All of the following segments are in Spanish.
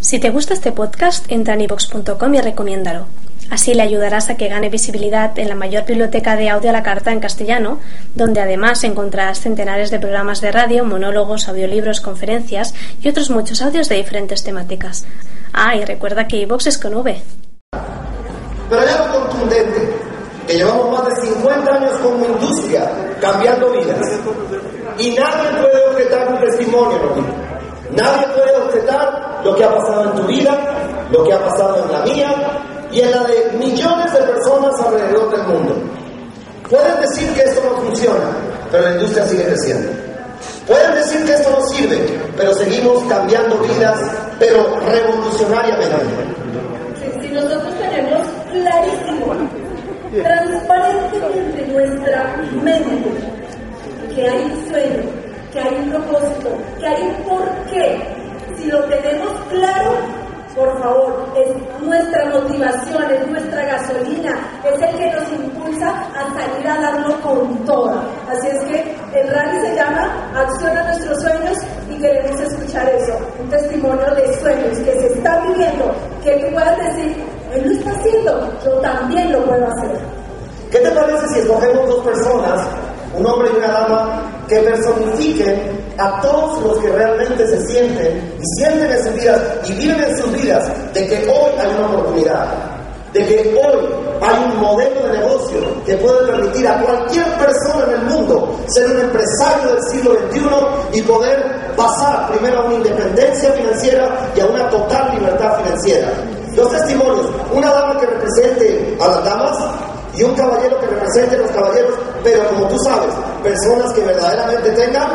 Si te gusta este podcast, entra en ivox.com y recomiéndalo. Así le ayudarás a que gane visibilidad en la mayor biblioteca de audio a la carta en castellano, donde además encontrarás centenares de programas de radio, monólogos, audiolibros, conferencias y otros muchos audios de diferentes temáticas. Ah, y recuerda que iVox es con V. Pero hay algo contundente, que llevamos más de 50 años como industria cambiando vidas. Y nadie puede objetar un testimonio. Nadie puede objetar lo que ha pasado en tu vida, lo que ha pasado en la mía y en la de millones de personas alrededor del mundo. Pueden decir que esto no funciona, pero la industria sigue creciendo. Pueden decir que esto no sirve, pero seguimos cambiando vidas, pero revolucionariamente. Si nosotros tenemos clarísimo, transparentemente nuestra mente, que hay sueño, que hay un propósito, que hay un porqué. Si lo tenemos claro, por favor, es nuestra motivación, es nuestra gasolina, es el que nos impulsa a salir a darlo con toda. Así es que el rally se llama Acción a nuestros sueños y queremos escuchar eso, un testimonio de sueños que se está viviendo, que tú puedas decir, él lo está haciendo, yo también lo puedo hacer. ¿Qué te parece si escogemos dos personas, un hombre y una dama, que a todos los que realmente se sienten y sienten en sus vidas y viven en sus vidas de que hoy hay una oportunidad, de que hoy hay un modelo de negocio que puede permitir a cualquier persona en el mundo ser un empresario del siglo XXI y poder pasar primero a una independencia financiera y a una total libertad financiera. Dos testimonios, una dama que represente a las damas y un caballero que represente a los caballeros, pero como tú sabes, personas que verdaderamente tengan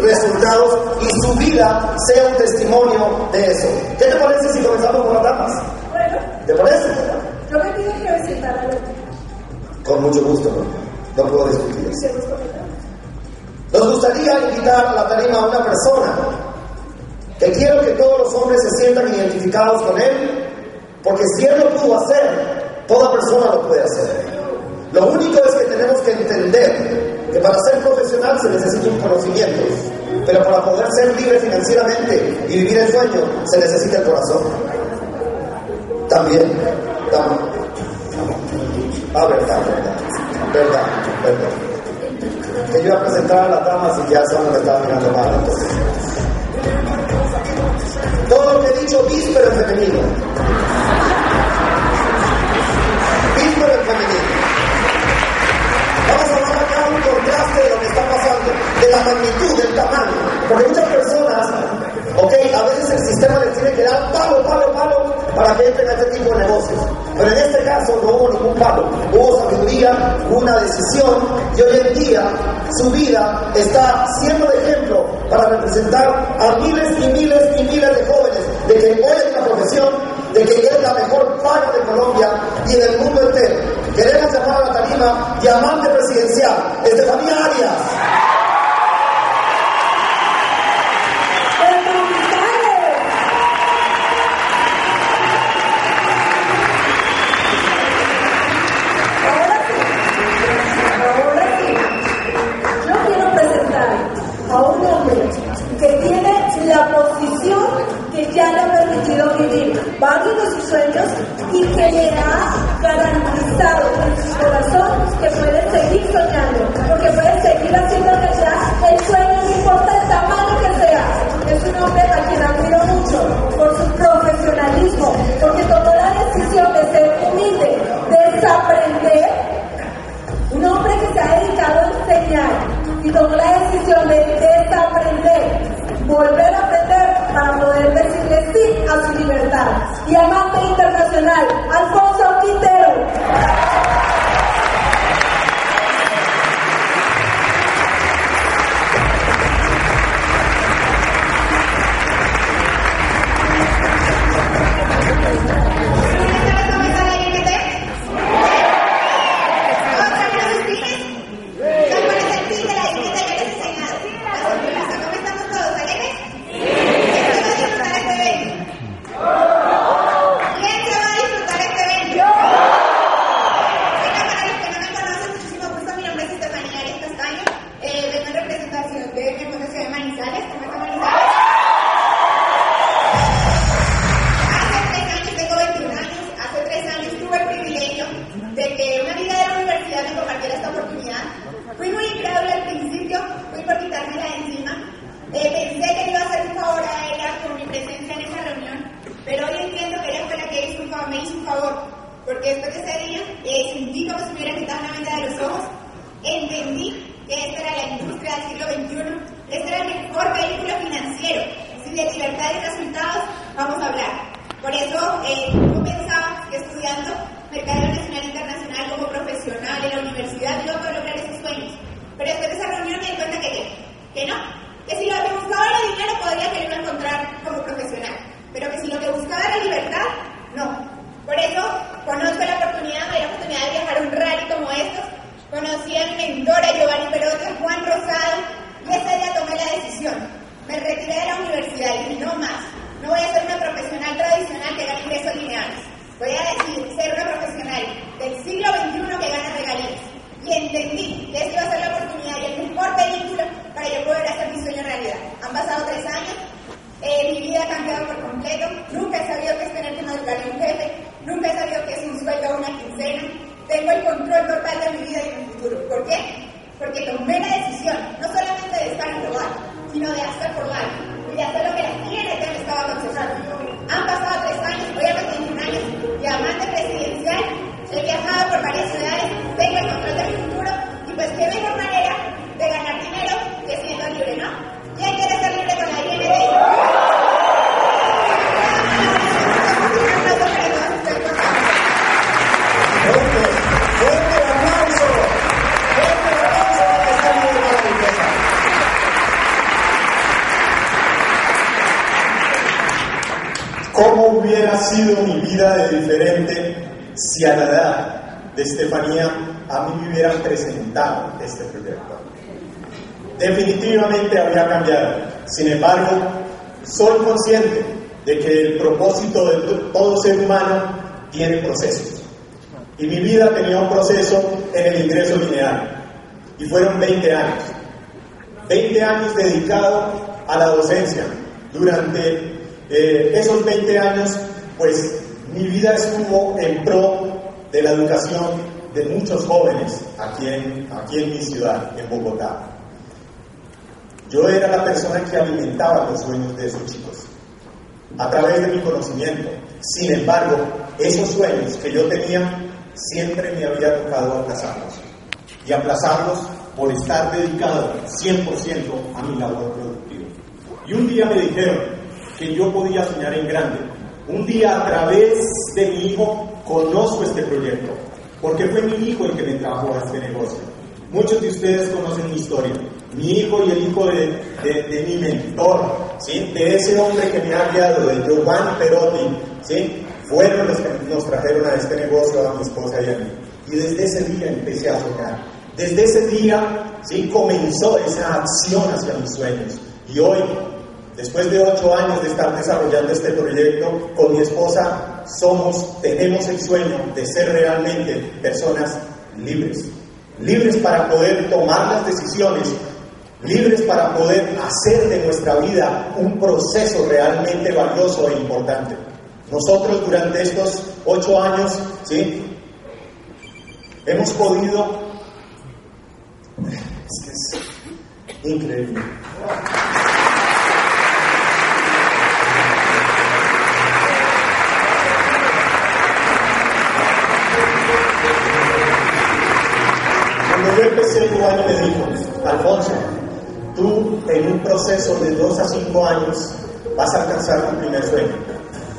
resultados y su vida sea un testimonio de eso. ¿Qué te parece si comenzamos con las damas? Bueno, ¿Te parece? yo me pido que visitar a los Con mucho gusto, no, no puedo discutir. Nos gustaría invitar a la tarima a una persona que quiero que todos los hombres se sientan identificados con él, porque si él lo pudo hacer, toda persona lo puede hacer. Lo único tenemos que entender que para ser profesional se necesita un conocimiento, pero para poder ser libre financieramente y vivir el sueño se necesita el corazón. También, también. Ah, verdad, verdad, verdad, verdad. Que yo iba a presentar a las damas y ya saben que estaban mirando mal, entonces. Todo lo que he dicho víspero en femenino. Su vida está siendo de ejemplo para representar a miles y miles y miles de jóvenes de que es una profesión, de que es la mejor paga de Colombia y del mundo entero. Queremos llamar a la tarima diamante presidencial, Estefanía me hizo un favor, porque después de ese día eh, sentí como si me hubieran quitado una venda de los ojos, entendí que esta era la industria del siglo XXI, este era el mejor vehículo financiero, si de libertad y resultados vamos a hablar. Por eso eh, yo pensaba que estudiando Mercado Nacional e Internacional como profesional en la universidad a poder lograr esos sueños. Pero después de esa reunión me di cuenta que, que no, que si lo que buscaba era dinero podría quererlo encontrar como profesional, pero que si lo que buscaba era libertad, no. Por eso conozco la oportunidad, me la oportunidad de viajar a un rally como estos, conocí a mi mentora Giovanni Perotti, Juan Rosado, y ese día tomé la decisión. Me retiré de la universidad y no más, no voy a ser una profesional tradicional que gane ingresos lineales. Voy a decir, ser una profesional del siglo XXI que gana regalías. Y entendí que esa iba a ser la oportunidad y el mejor vehículo para yo poder hacer mi sueño realidad. Han pasado tres años, eh, mi vida ha cambiado por completo, nunca he sabido qué es tener que madrugar a un jefe, nunca he sabido qué es un sueldo o una quincena, tengo el control total de mi vida y de mi futuro. ¿Por qué? Porque tomé la ¿Cómo hubiera sido mi vida de diferente si a la edad de Estefanía a mí me hubieran presentado este proyecto? Definitivamente habría cambiado. Sin embargo, soy consciente de que el propósito de to- todo ser humano tiene procesos. Y mi vida tenía un proceso en el ingreso lineal. Y fueron 20 años. 20 años dedicado a la docencia. Durante eh, esos 20 años, pues mi vida estuvo en pro de la educación de muchos jóvenes aquí en, aquí en mi ciudad, en Bogotá. Yo era la persona que alimentaba los sueños de esos chicos a través de mi conocimiento. Sin embargo, esos sueños que yo tenía siempre me había tocado aplazarlos. Y aplazarlos por estar dedicado 100% a mi labor productiva. Y un día me dijeron que yo podía soñar en grande. Un día a través de mi hijo conozco este proyecto, porque fue mi hijo el que me trajo a este negocio. Muchos de ustedes conocen mi historia. Mi hijo y el hijo de, de- de mi mentor, ¿sí? de ese hombre que me ha guiado, de Giovanni Perotti, ¿sí? fueron los que nos trajeron a este negocio, a mi esposa y a mí. Y desde ese día empecé a soñar. Desde ese día ¿sí? comenzó esa acción hacia mis sueños. Y hoy, después de ocho años de estar desarrollando este proyecto, con mi esposa somos, tenemos el sueño de ser realmente personas libres. Libres para poder tomar las decisiones, libres para poder hacer de nuestra vida un proceso realmente valioso e importante. Nosotros durante estos ocho años, ¿sí? Hemos podido... Es que es increíble. Yo empecé, Giovanni me dijo, Alfonso, tú en un proceso de dos a cinco años vas a alcanzar tu primer sueño,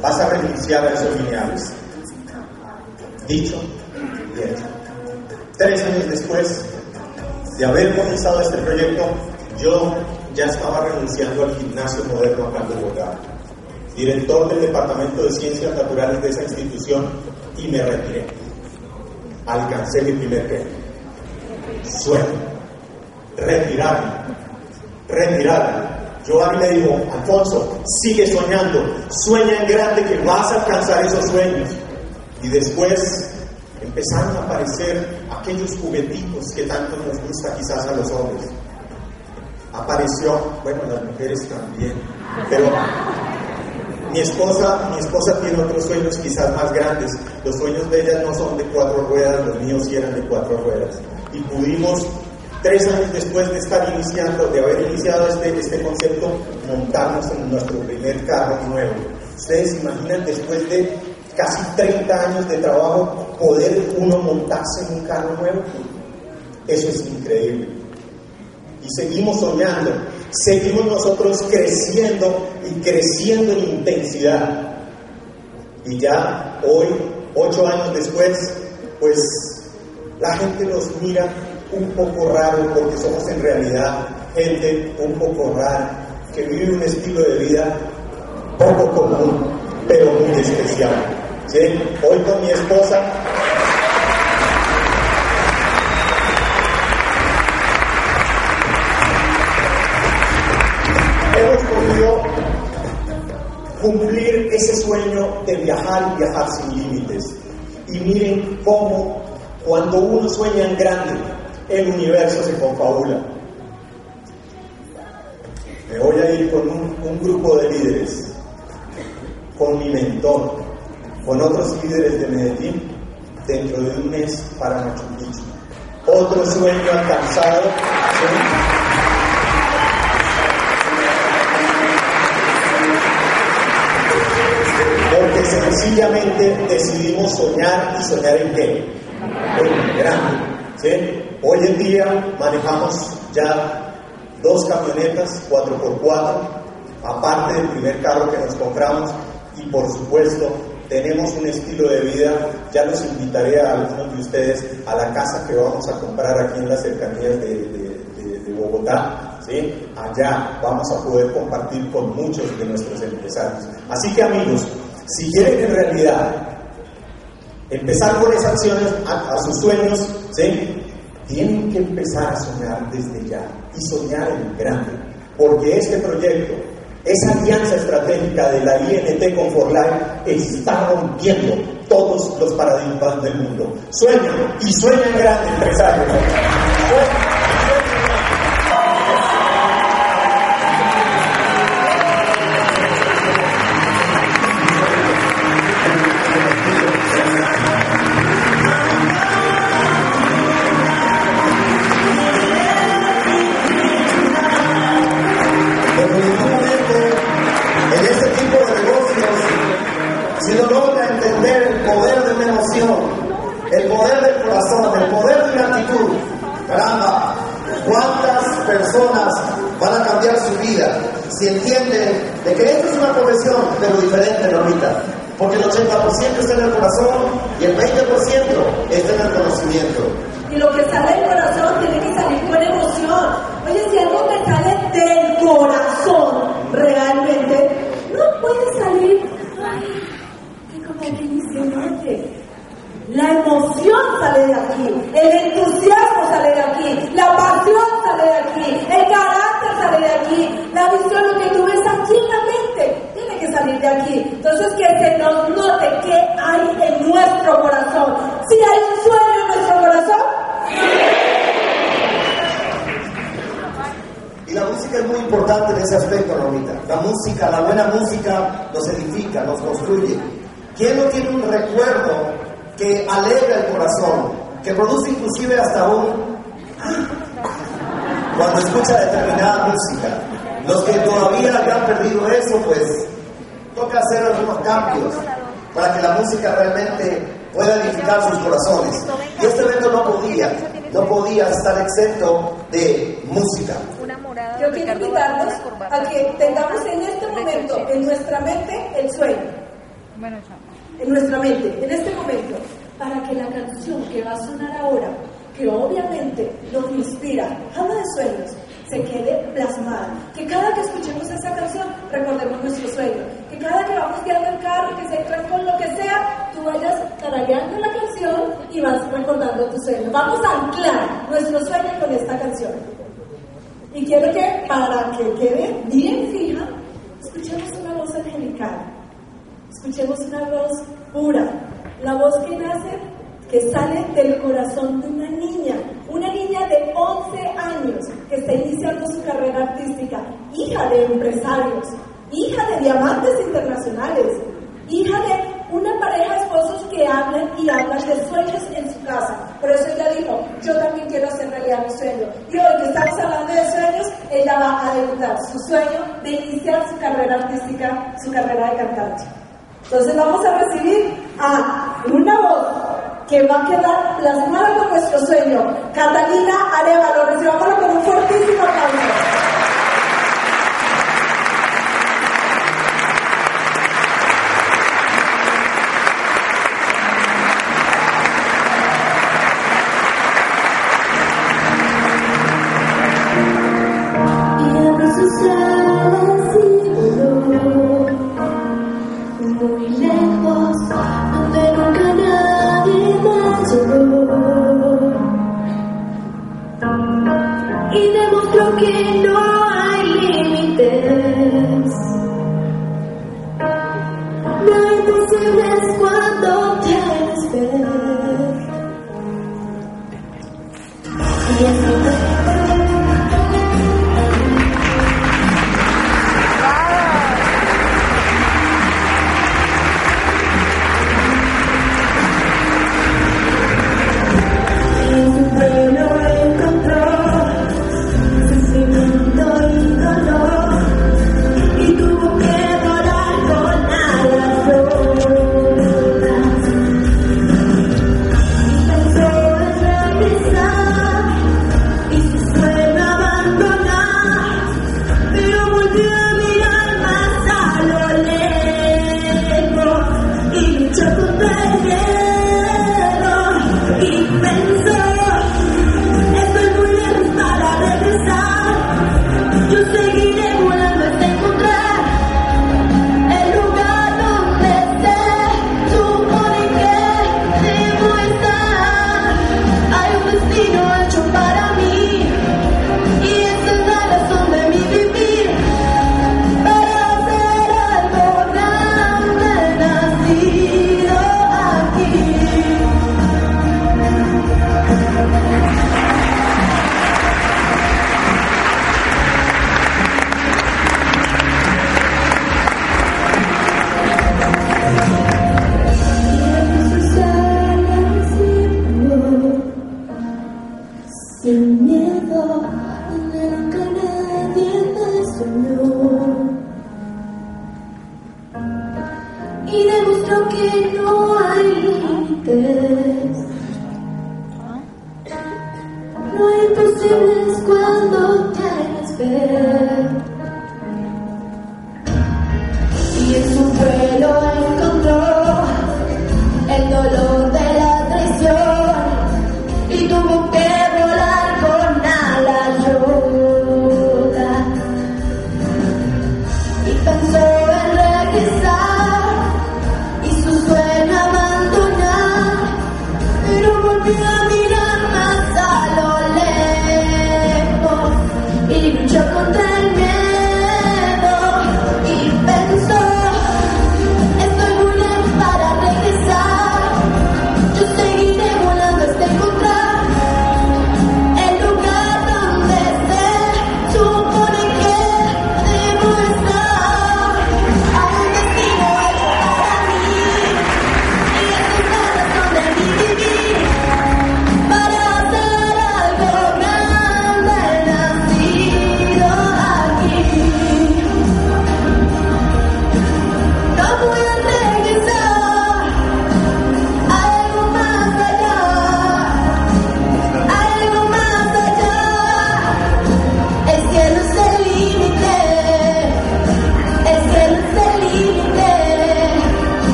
vas a renunciar a esos lineales. Dicho y hecho. Tres años después de haber comenzado este proyecto, yo ya estaba renunciando al gimnasio moderno acá en Bogotá, director del Departamento de Ciencias Naturales de esa institución, y me retiré. Alcancé mi primer premio sueño, retirarme, retirarme. Giovanni me dijo, Alfonso, sigue soñando, sueña en grande que vas a alcanzar esos sueños. Y después empezaron a aparecer aquellos juguetitos que tanto nos gusta quizás a los hombres. Apareció, bueno, las mujeres también, pero mi esposa, mi esposa tiene otros sueños quizás más grandes. Los sueños de ella no son de cuatro ruedas, los míos sí eran de cuatro ruedas y pudimos, tres años después de estar iniciando, de haber iniciado este, este concepto, montarnos en nuestro primer carro nuevo. Ustedes imaginan después de casi 30 años de trabajo poder uno montarse en un carro nuevo. Eso es increíble. Y seguimos soñando, seguimos nosotros creciendo y creciendo en intensidad. Y ya hoy, ocho años después, pues la gente nos mira un poco raro porque somos en realidad gente un poco rara, que vive un estilo de vida poco común, pero muy especial. Hoy con mi esposa cumplir ese sueño de viajar y viajar sin límites. Y miren cómo cuando uno sueña en grande, el universo se confabula. Me voy a ir con un, grupo de líderes, con mi mentor, con otros líderes de Medellín, dentro de un mes para Machu Picchu. Otro sueño alcanzado. porque sencillamente decidimos soñar y soñar en qué? grande. ¿sí? Hoy en día manejamos ya dos camionetas 4x4, aparte del primer carro que nos compramos, y por supuesto tenemos un estilo de vida, ya los invitaré a algunos de ustedes a la casa que vamos a comprar aquí en las cercanías de, de Bogotá, ¿sí? allá vamos a poder compartir con muchos de nuestros empresarios. Así que amigos, si quieren en realidad Empezar con esas acciones a, sus sueños, ¿sí? Tienen que empezar a soñar desde ya y soñar en grande, porque este proyecto, esa alianza estratégica de la INT con Forlán está rompiendo todos los paradigmas del mundo. Sueña y sueña en grande, empresarios. si entienden de que esto es una profesión, pero diferente, no ahorita. Porque el 80% está en el corazón y el 20% está en el conocimiento. Y lo que sale del corazón tiene que salir con emoción. Oye, si algo me importante en ese aspecto, Romita. La música, la buena música nos edifica, nos construye. ¿Quién no tiene un recuerdo que alegra el corazón, que produce inclusive hasta un... Ah, cuando escucha determinada música? Los que todavía han perdido eso, pues toca hacer algunos cambios para que la música realmente pueda edificar sus corazones. Y este evento no podía, no podía estar exento de música yo quiero invitarlos a que tengamos en este momento, en nuestra mente, el sueño. En nuestra mente, en este momento, para que la canción que va a sonar ahora, que obviamente nos inspira, habla de sueños, se quede plasmada. Que cada que escuchemos esa canción, recordemos nuestro sueño. Que cada que vamos guiando el carro, que se sea con lo que sea, tú vayas tarareando la canción y vas recordando tu sueño. Vamos a anclar nuestro sueño con esta canción. Y quiero que, para que quede bien fija, escuchemos una voz angelical, escuchemos una voz pura, la voz que nace, que sale del corazón de una niña, una niña de 11 años que está iniciando su carrera artística, hija de empresarios, hija de diamantes internacionales, hija de una pareja de esposos que hablan y hablan de sueños en su casa. Por eso ella dijo, yo también quiero hacer realidad mi sueño. Y hoy que estamos hablando de sueños, ella va a debutar su sueño de iniciar su carrera artística, su carrera de cantante. Entonces vamos a recibir a una voz que va a quedar plasmada con nuestro sueño. Catalina Arevalo, recibámoslo con un fuertísimo aplauso.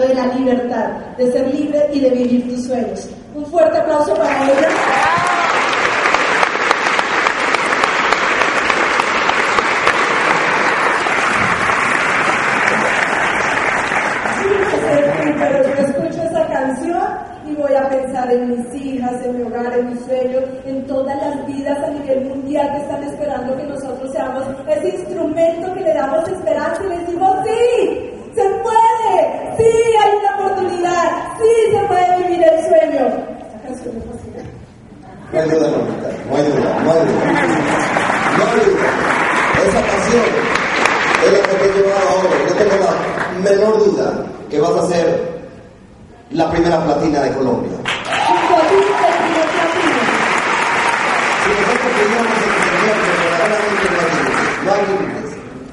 de la libertad, de ser libre y de vivir tus sueños. Un fuerte aplauso para ella. voy a pensar en mis hijas, en mi hogar, en mi sueño, en todas las vidas a nivel mundial que están esperando que nosotros seamos ese instrumento que le damos esperanza y le decimos sí sí, hay una oportunidad, sí, se puede vivir el sueño. No hay duda, no hay duda, no hay duda. No hay duda. Esa pasión es la que te lleva ahora. Yo tengo la menor duda que vas a ser la primera platina de Colombia. El. Si nosotros no hay límites, no hay límites.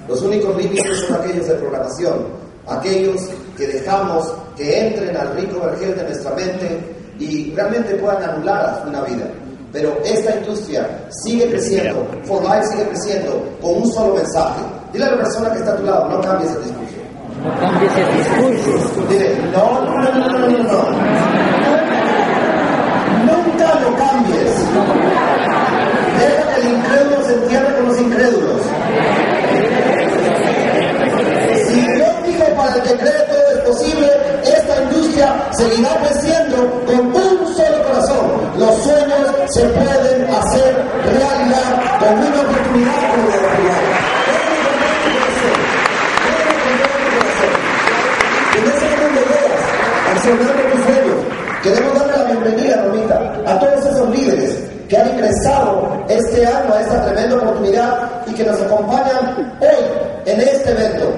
Los únicos límites son aquellos de programación, aquellos que dejamos que entren al rico vergel de nuestra mente y realmente puedan anular una vida. Pero esta industria sigue creciendo, For Life sigue creciendo con un solo mensaje. Dile a la persona que está a tu lado, no cambies el discurso. No cambies el discurso. Dile, no, no, no, no, no, no. Nunca lo cambies. Deja que el incrédulo se entierre con los incrédulos. Si Dios dijo para el es posible, esta industria seguirá creciendo con un solo corazón. Los sueños se pueden hacer realidad con una oportunidad como la de tus sueños, queremos darle la bienvenida, Romita, a todos esos líderes que han ingresado este año a esta tremenda oportunidad y que nos acompañan hoy en este evento.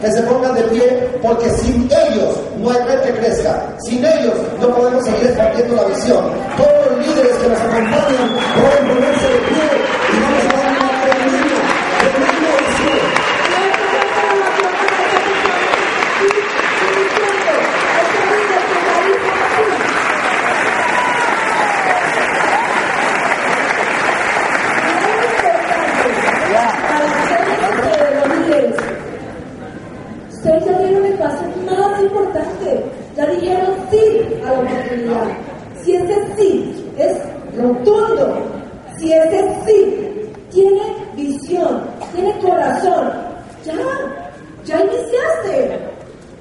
Que se pongan de pie porque sin ellos no hay red que crezca. Sin ellos no podemos seguir expandiendo la visión. Todos los líderes que nos acompañan pueden ponerse de pie y vamos a dar una tremenda, tremenda visión. Ustedes ya dieron el paso más importante. Ya dijeron sí a la oportunidad. Si ese sí es rotundo, si ese sí tiene visión, tiene corazón, ya, ya iniciaste.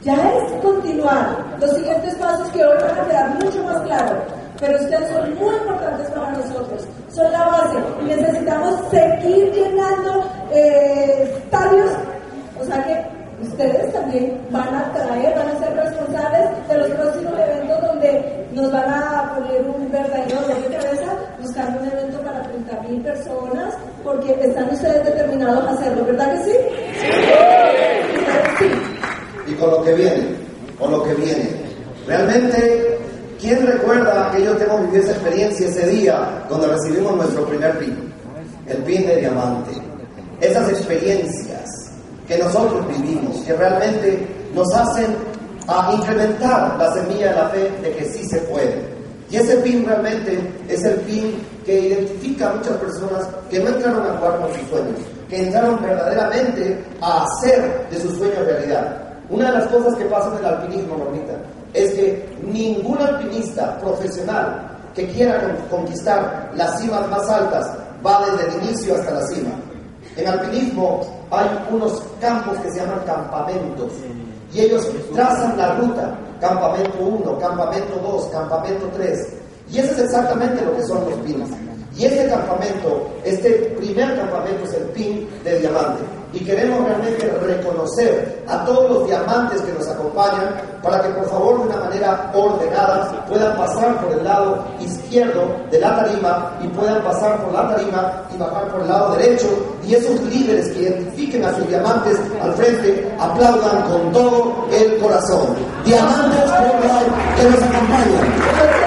Ya es continuar. Los siguientes pasos que hoy van a quedar mucho más claros. Pero ustedes son muy importantes para nosotros. Son la base. Y necesitamos seguir llenando eh, estadios. O sea que ustedes también van a traer, van a ser responsables de los próximos eventos donde nos van a poner un verdadero de cabeza buscando un evento para 30 mil personas, porque están ustedes determinados a hacerlo, ¿verdad que sí? Sí. sí. y con lo que viene, con lo que viene. Realmente, ¿quién recuerda que ellos hemos vivido esa experiencia ese día donde recibimos nuestro primer pin? El pin de diamante. Esas experiencias que nosotros vivimos, que realmente nos hacen a incrementar la semilla de la fe de que sí se puede. Y ese pin realmente es el pin que identifica a muchas personas que no entraron a jugar con sus sueños, que entraron verdaderamente a hacer de sus sueños realidad. Una de las cosas que pasa en el alpinismo, Normita, es que ningún alpinista profesional que quiera con- conquistar las cimas más altas va desde el inicio hasta la cima. En alpinismo hay unos campos que se llaman campamentos y ellos trazan la ruta, campamento 1, campamento 2, campamento 3. Y eso es exactamente lo que son los pins. Y este campamento, este primer campamento es el pin de diamante. Y queremos realmente reconocer a todos los diamantes que nos acompañan para que por favor de una manera ordenada puedan pasar por el lado izquierdo de la tarima y puedan pasar por la tarima y bajar por el lado derecho. Y esos líderes que identifiquen a sus diamantes al frente aplaudan con todo el corazón. Diamantes que nos acompañan.